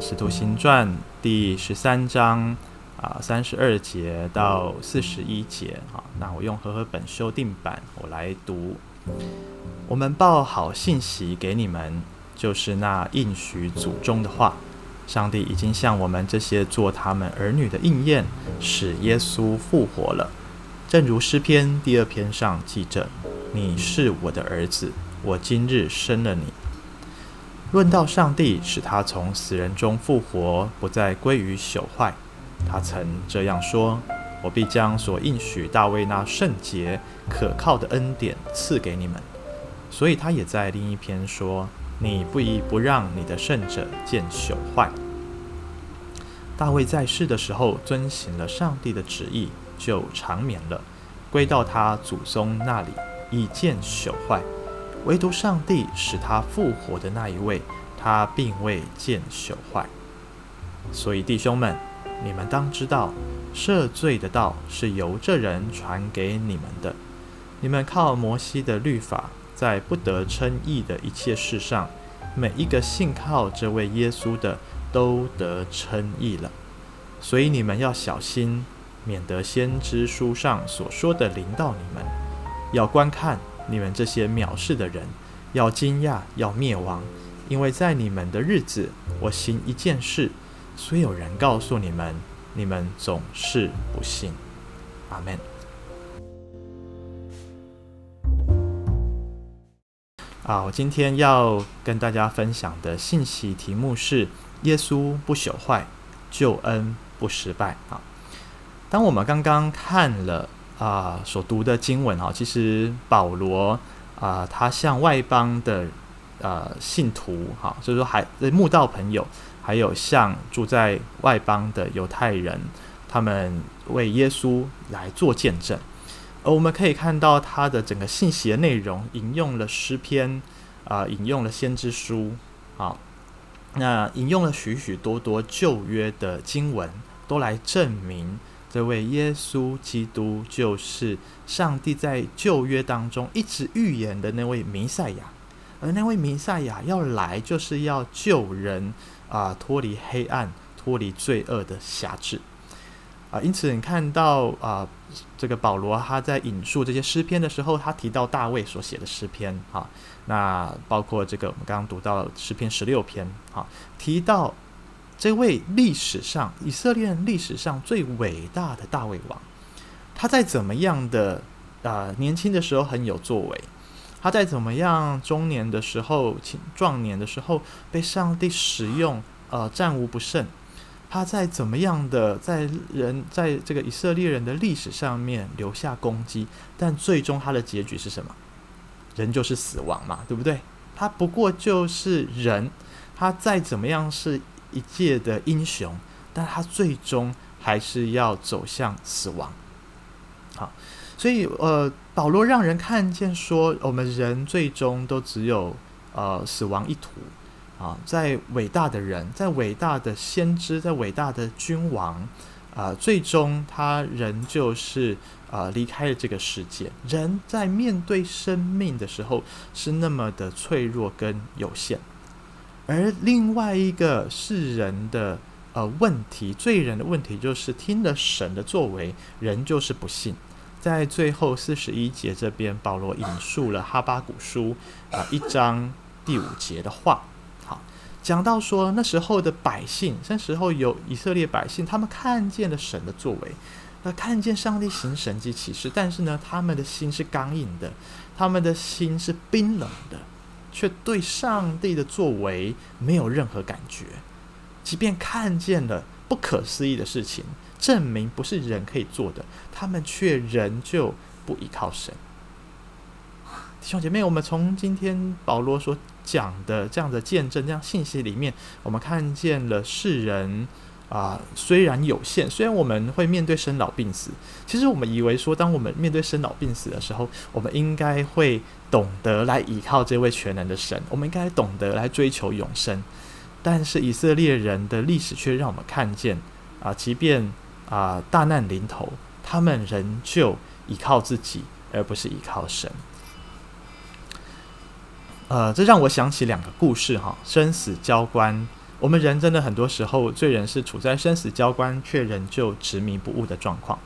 《使徒行传》第十三章啊三十二节到四十一节啊。那我用和合本修订版，我来读。我们报好信息给你们，就是那应许祖宗的话。上帝已经向我们这些做他们儿女的应验，使耶稣复活了。正如诗篇第二篇上记着：“你是我的儿子，我今日生了你。”论到上帝使他从死人中复活，不再归于朽坏，他曾这样说：“我必将所应许大卫那圣洁可靠的恩典赐给你们。”所以他也在另一篇说。你不宜不让你的圣者见朽坏。大卫在世的时候遵行了上帝的旨意，就长眠了，归到他祖宗那里，以见朽坏。唯独上帝使他复活的那一位，他并未见朽坏。所以弟兄们，你们当知道，赦罪的道是由这人传给你们的。你们靠摩西的律法。在不得称义的一切事上，每一个信靠这位耶稣的都得称义了。所以你们要小心，免得先知书上所说的临到你们。要观看你们这些藐视的人，要惊讶，要灭亡，因为在你们的日子，我行一件事，虽有人告诉你们，你们总是不信。阿门。好，我今天要跟大家分享的信息题目是：耶稣不朽坏，救恩不失败。啊，当我们刚刚看了啊、所读的经文哈，其实保罗啊、他向外邦的呃信徒哈，所以说还慕道朋友，还有向住在外邦的犹太人，他们为耶稣来做见证。而我们可以看到他的整个信息的内容，引用了诗篇，啊、引用了先知书，啊，那引用了许许多多旧约的经文，都来证明这位耶稣基督就是上帝在旧约当中一直预言的那位弥赛亚，而那位弥赛亚要来，就是要救人啊，脱离黑暗，脱离罪恶的辖制。啊，因此你看到啊，这个保罗他在引述这些诗篇的时候，他提到大卫所写的诗篇啊，那包括这个我们刚刚读到诗篇十六篇啊，提到这位历史上以色列历史上最伟大的大卫王，他在怎么样的啊年轻的时候很有作为，他在怎么样中年的时候、壮年的时候被上帝使用，呃，战无不胜。他在怎么样的在人在这个以色列人的历史上面留下功绩，但最终他的结局是什么？人就是死亡嘛，对不对？他不过就是人，他再怎么样是一介的英雄，但他最终还是要走向死亡。好，所以呃，保罗让人看见说，我们人最终都只有呃死亡一途。啊，在伟大的人，在伟大的先知，在伟大的君王，啊，最终他仍旧是啊离开了这个世界。人在面对生命的时候是那么的脆弱跟有限，而另外一个世人的呃问题，罪人的问题就是听了神的作为，人就是不信。在最后四十一节这边，保罗引述了哈巴谷书啊一章第五节的话。好讲到说，那时候的百姓，那时候有以色列百姓，他们看见了神的作为，那看见上帝行神迹奇事，但是呢，他们的心是刚硬的，他们的心是冰冷的，却对上帝的作为没有任何感觉。即便看见了不可思议的事情，证明不是人可以做的，他们却仍旧不依靠神。弟兄姐妹，我们从今天保罗所讲的这样的见证、这样信息里面，我们看见了世人啊、虽然有限，虽然我们会面对生老病死，其实我们以为说，当我们面对生老病死的时候，我们应该会懂得来依靠这位全能的神，我们应该懂得来追求永生。但是以色列人的历史却让我们看见啊、即便啊、大难临头，他们仍旧依靠自己，而不是依靠神。呃，这让我想起两个故事哈，生死交关我们人真的很多时候，罪人是处在生死交关，却仍旧执迷不悟的状况。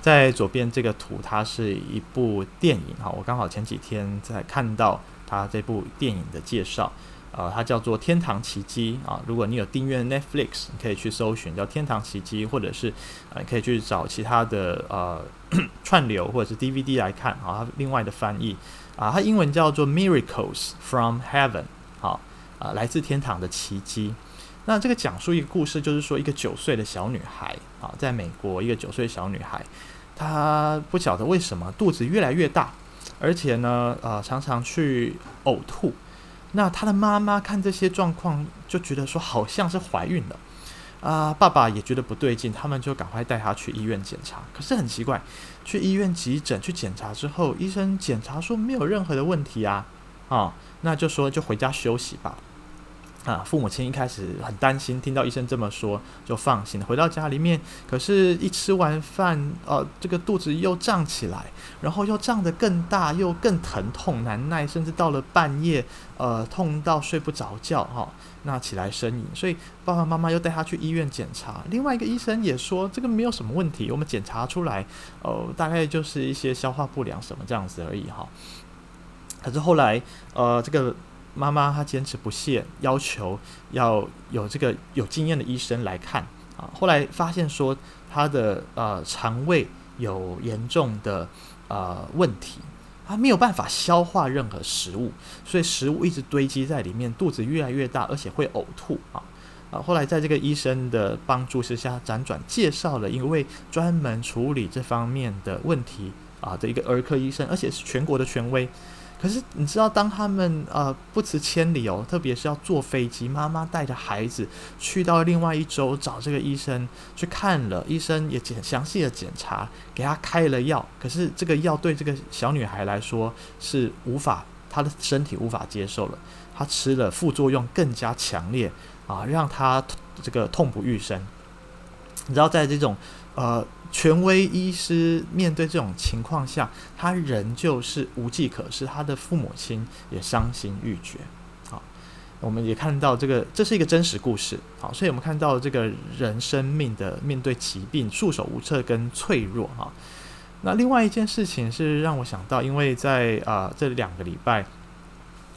在左边这个图，它是一部电影哈，我刚好前几天在看到它这部电影的介绍，呃，它叫做《天堂奇迹》啊。如果你有订阅 Netflix，你可以去搜寻叫《天堂奇迹》，或者是呃，可以去找其他的呃 串流或者是 DVD 来看啊。它另外的翻译啊，它英文叫做《Miracles from Heaven》好啊，来自天堂的奇迹。那这个讲述一个故事，就是说一个九岁的小女孩啊，在美国，一个九岁小女孩，她不晓得为什么肚子越来越大，而且呢，呃，常常去呕吐。那她的妈妈看这些状况，就觉得说好像是怀孕了啊。爸爸也觉得不对劲，他们就赶快带她去医院检查。可是很奇怪，去医院急诊去检查之后，医生检查说没有任何的问题啊，啊，那就说就回家休息吧。啊，父母亲一开始很担心，听到医生这么说就放心了。回到家里面，可是，一吃完饭，呃，这个肚子又胀起来，然后又胀得更大，又更疼痛难耐，甚至到了半夜，呃，痛到睡不着觉，哈、那起来呻吟。所以爸爸妈妈又带他去医院检查。另外一个医生也说，这个没有什么问题，我们检查出来，呃，大概就是一些消化不良什么这样子而已，哈、可是后来，呃，这个。妈妈她坚持不懈，要求要有这个有经验的医生来看啊。后来发现说她的呃肠胃有严重的呃问题，她没有办法消化任何食物，所以食物一直堆积在里面，肚子越来越大，而且会呕吐啊啊。后来在这个医生的帮助之下，辗转介绍了一位专门处理这方面的问题啊的一个儿科医生，而且是全国的权威。可是你知道，当他们呃不辞千里哦，特别是要坐飞机，妈妈带着孩子去到另外一周找这个医生去看了，医生也检详细的检查，给他开了药。可是这个药对这个小女孩来说是无法，她的身体无法接受了，她吃了副作用更加强烈啊，让她这个痛不欲生。你知道，在这种呃。权威医师面对这种情况下，他仍旧是无计可施，他的父母亲也伤心欲绝。好，我们也看到这个，这是一个真实故事。好，所以我们看到这个人生命的面对疾病束手无策跟脆弱。哈，那另外一件事情是让我想到，因为在啊、这两个礼拜，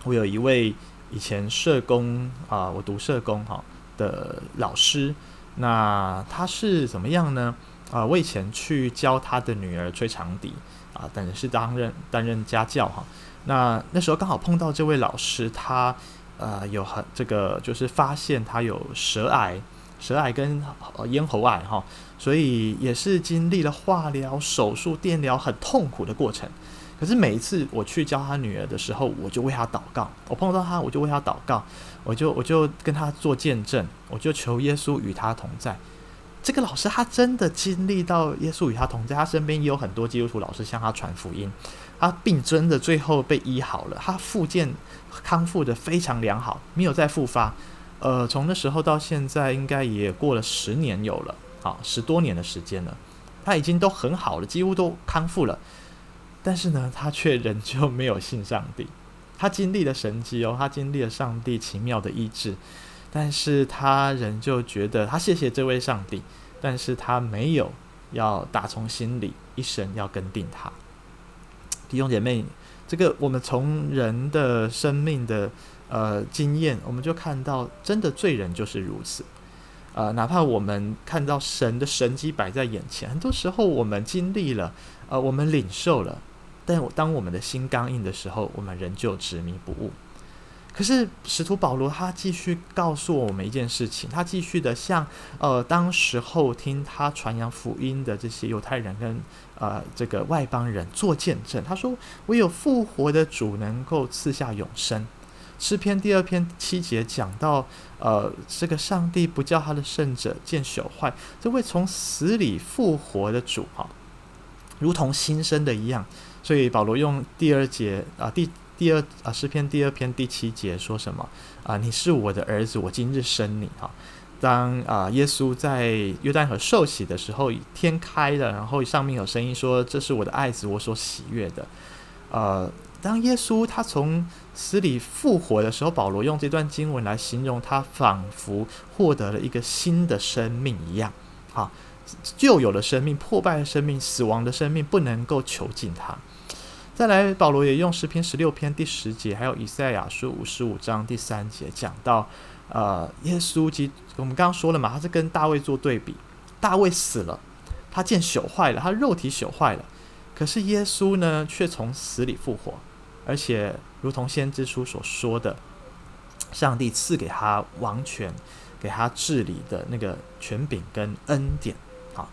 我有一位以前社工啊、我读社工哈的老师，那他是怎么样呢？啊、呃，我以前去教他的女儿吹长笛啊，等于是担任担任家教哈。那那时候刚好碰到这位老师，他呃有很这个就是发现他有舌癌，舌癌跟咽喉癌哈，所以也是经历了化疗、手术、电疗很痛苦的过程。可是每一次我去教他女儿的时候，我就为他祷告。我碰到他，我就为他祷告，我就我就跟他做见证，我就求耶稣与他同在。这个老师他真的经历到耶稣与他同在，他身边也有很多基督徒老师向他传福音，他病真的最后被医好了，他复健康复得非常良好，没有再复发。呃，从那时候到现在，应该也过了十年有了，好，十多年的时间了，他已经都很好了，几乎都康复了。但是呢，他却仍旧没有信上帝，他经历了神迹哦，他经历了上帝奇妙的医治。但是他仍旧觉得他谢谢这位上帝，但是他没有要打从心里一生要跟定他。弟兄姐妹，这个我们从人的生命的呃经验，我们就看到，真的罪人就是如此。呃，哪怕我们看到神的神迹摆在眼前，很多时候我们经历了，呃，我们领受了，但当我们的心刚硬的时候，我们仍旧执迷不悟。可是使徒保罗他继续告诉我们一件事情，他继续的向呃当时候听他传扬福音的这些犹太人跟呃这个外邦人做见证。他说：“唯有复活的主能够赐下永生。”诗篇第二篇七节讲到，呃，这个上帝不叫他的圣者见朽坏，这位从死里复活的主哈，如同新生的一样。所以保罗用第二节啊、第。第二啊，诗篇第二篇第七节说什么啊？你是我的儿子，我今日生你哈。当啊，耶稣在约旦河受洗的时候，天开了，然后上面有声音说：“这是我的爱子，我所喜悦的。”呃，当耶稣他从死里复活的时候，保罗用这段经文来形容他，仿佛获得了一个新的生命一样。好，旧有的生命、破败的生命、死亡的生命不能够囚禁他。再来，保罗也用诗篇十六篇第十节，还有以赛亚书五十五章第三节讲到，呃，耶稣基，我们刚刚说了嘛，他是跟大卫做对比，大卫死了，他见朽坏了，他肉体朽坏了，可是耶稣呢，却从死里复活。而且，如同先知书所说的，上帝赐给他王权，给他治理的那个权柄跟恩典。好，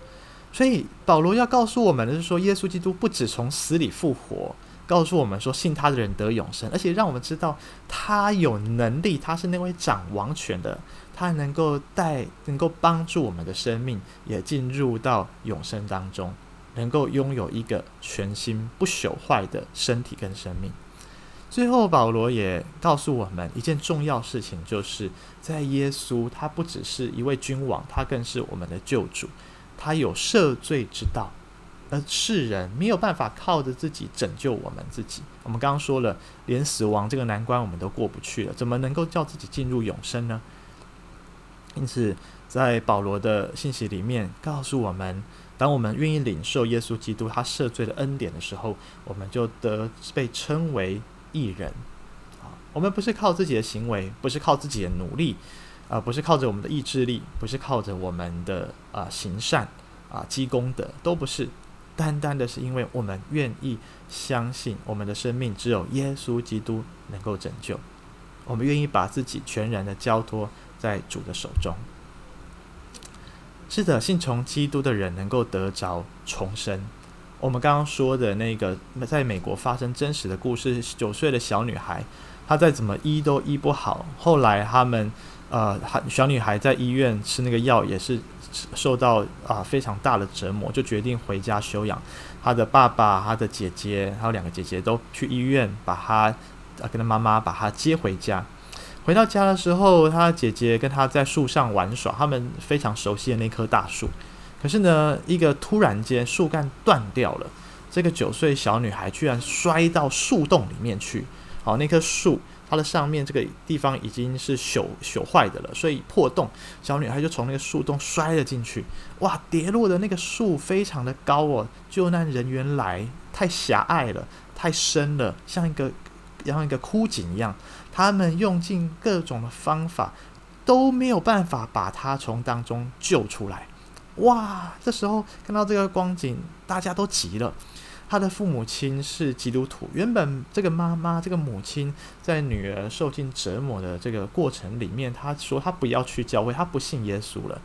所以保罗要告诉我们的是说，耶稣基督不止从死里复活，告诉我们说，信他的人得永生，而且让我们知道他有能力，他是那位掌王权的，他能够带，能够帮助我们的生命也进入到永生当中。能够拥有一个全新不朽坏的身体跟生命。最后，保罗也告诉我们一件重要事情，就是在耶稣，他不只是一位君王，他更是我们的救主，他有赦罪之道，而世人没有办法靠着自己拯救我们自己。我们刚刚说了，连死亡这个难关我们都过不去了，怎么能够叫自己进入永生呢？因此，在保罗的信息里面告诉我们。当我们愿意领受耶稣基督他赦罪的恩典的时候，我们就得被称为义人。啊，我们不是靠自己的行为，不是靠自己的努力，啊，不是靠着我们的意志力，不是靠着我们的啊行善啊积功德，都不是，单单的是因为我们愿意相信我们的生命只有耶稣基督能够拯救，我们愿意把自己全然的交托在主的手中。是的，信从基督的人能够得着重生。我们刚刚说的那个在美国发生真实的故事，九岁的小女孩，她再怎么医都医不好。后来他们呃，小女孩在医院吃那个药，也是受到啊、非常大的折磨，就决定回家休养。她的爸爸、她的姐姐还有两个姐姐都去医院把她，呃，跟她妈妈把她接回家。回到家的时候，她姐姐跟她在树上玩耍，他们非常熟悉的那棵大树。可是呢，一个突然间树干断掉了，这个九岁小女孩居然摔到树洞里面去。好，那棵树它的上面这个地方已经是朽朽坏的了，所以破洞，小女孩就从那个树洞摔了进去。哇，跌落的那个树非常的高哦，救难人员来太狭隘了，太深了，像一个像一个枯井一样。他们用尽各种的方法，都没有办法把他从当中救出来。哇！这时候看到这个光景，大家都急了。他的父母亲是基督徒，原本这个妈妈、这个母亲在女儿受尽折磨的这个过程里面，她说她不要去教会，她不信耶稣了。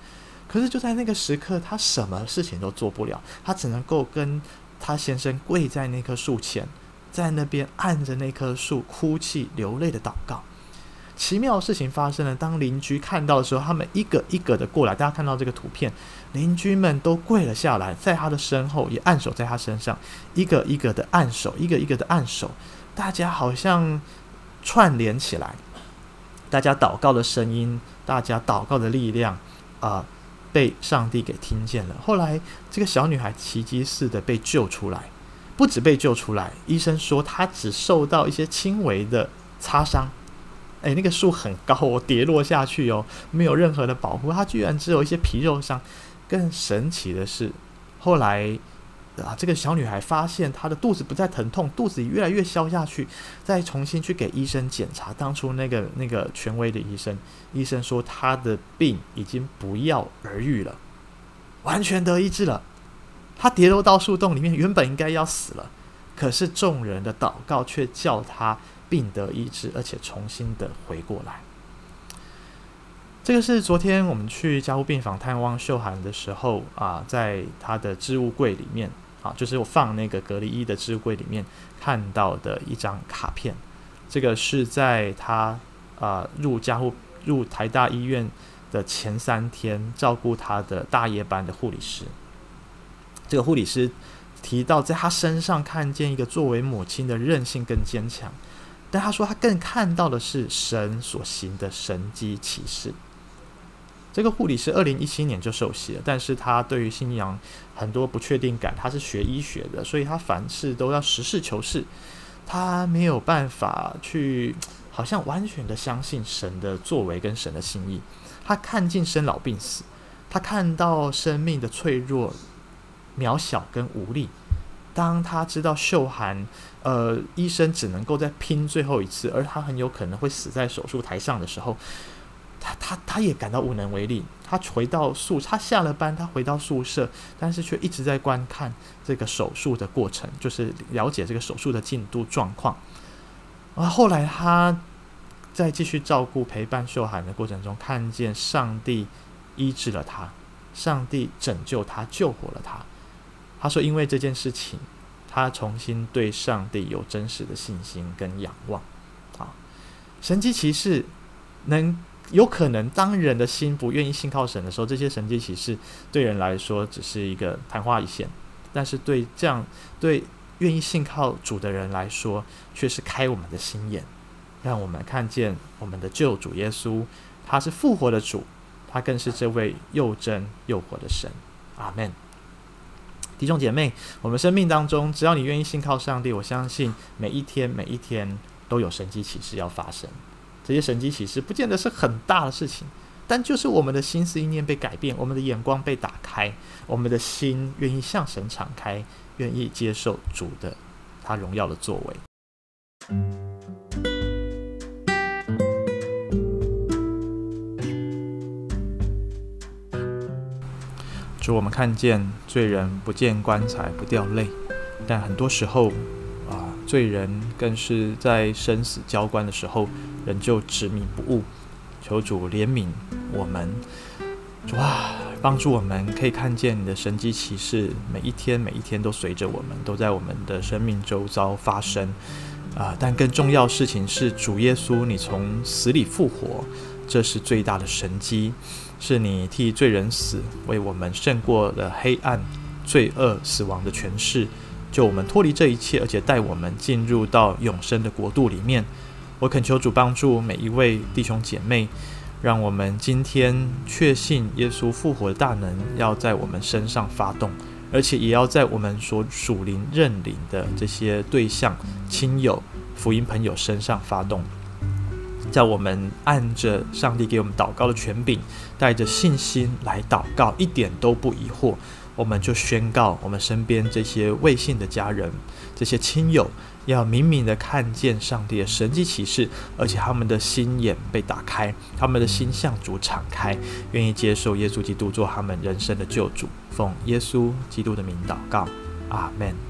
可是就在那个时刻，她什么事情都做不了，她只能够跟她先生跪在那棵树前。在那边按着那棵树哭泣流泪的祷告，奇妙的事情发生了。当邻居看到的时候，他们一个一个的过来。大家看到这个图片，邻居们都跪了下来，在他的身后也按手在他身上，一个一个的按手，一个一个的按手。大家好像串联起来，大家祷告的声音，大家祷告的力量啊、被上帝给听见了。后来，这个小女孩奇迹似的被救出来。不止被救出来，医生说她只受到一些轻微的擦伤。诶，那个树很高哦，跌落下去哦，没有任何的保护，他居然只有一些皮肉伤。更神奇的是，后来啊，这个小女孩发现她的肚子不再疼痛，肚子越来越消下去，再重新去给医生检查。当初那个那个权威的医生，医生说她的病已经不药而愈了，完全得医治了。她跌落到树洞里面，原本应该要死了，可是众人的祷告却叫她病得医治，而且重新的回过来。这个是昨天我们去加护病房探望秀涵的时候啊，在他的置物柜里面啊，就是我放那个隔离衣的置物柜里面看到的一张卡片。这个是在他啊入加护入台大医院的前三天照顾他的大夜班的护理师。这个护理师提到，在他身上看见一个作为母亲的韧性跟坚强，但他说他更看到的是神所行的神迹奇事。这个护理师二零一七年就受洗了，但是他对于信仰很多不确定感，他是学医学的，所以他凡事都要实事求是。他没有办法去，好像完全的相信神的作为跟神的心意。他看尽生老病死，他看到生命的脆弱、渺小跟无力。当他知道秀涵，呃，医生只能够再拼最后一次，而他很有可能会死在手术台上的时候，他他他也感到无能为力。他回到宿，他下了班，他回到宿舍，但是却一直在观看这个手术的过程，就是了解这个手术的进度状况。啊，后来他在继续照顾陪伴秀涵的过程中，看见上帝医治了他，上帝拯救他，救活了他。他说：“因为这件事情，他重新对上帝有真实的信心跟仰望。啊，神迹骑士能有可能，当人的心不愿意信靠神的时候，这些神迹奇事对人来说只是一个昙花一现；但是对这样对愿意信靠主的人来说，却是开我们的心眼，让我们看见我们的救主耶稣，他是复活的主，他更是这位又真又活的神。阿门。”弟兄姐妹，我们生命当中，只要你愿意信靠上帝，我相信每一天每一天都有神迹奇事要发生。这些神迹奇事不见得是很大的事情，但就是我们的心思意念被改变，我们的眼光被打开，我们的心愿意向神敞开，愿意接受主的他荣耀的作为。主我们看见罪人不见棺材不掉泪，但很多时候，罪人更是在生死交关的时候，仍旧执迷不悟。求主怜悯我们，主啊，帮助我们可以看见你的神迹奇事，每一天每一天都随着我们，都在我们的生命周遭发生啊。但更重要事情是，主耶稣你从死里复活，这是最大的神迹。是你替罪人死，为我们胜过了黑暗、罪恶、死亡的权势，救我们脱离这一切，而且带我们进入到永生的国度里面。我恳求主帮助每一位弟兄姐妹，让我们今天确信耶稣复活的大能要在我们身上发动，而且也要在我们所属灵认领的这些对象、亲友、福音朋友身上发动。在我们按着上帝给我们祷告的权柄，带着信心来祷告，一点都不疑惑，我们就宣告我们身边这些未信的家人、这些亲友，要明明的看见上帝的神迹启示，而且他们的心眼被打开，他们的心向主敞开，愿意接受耶稣基督做他们人生的救主。奉耶稣基督的名祷告，阿门。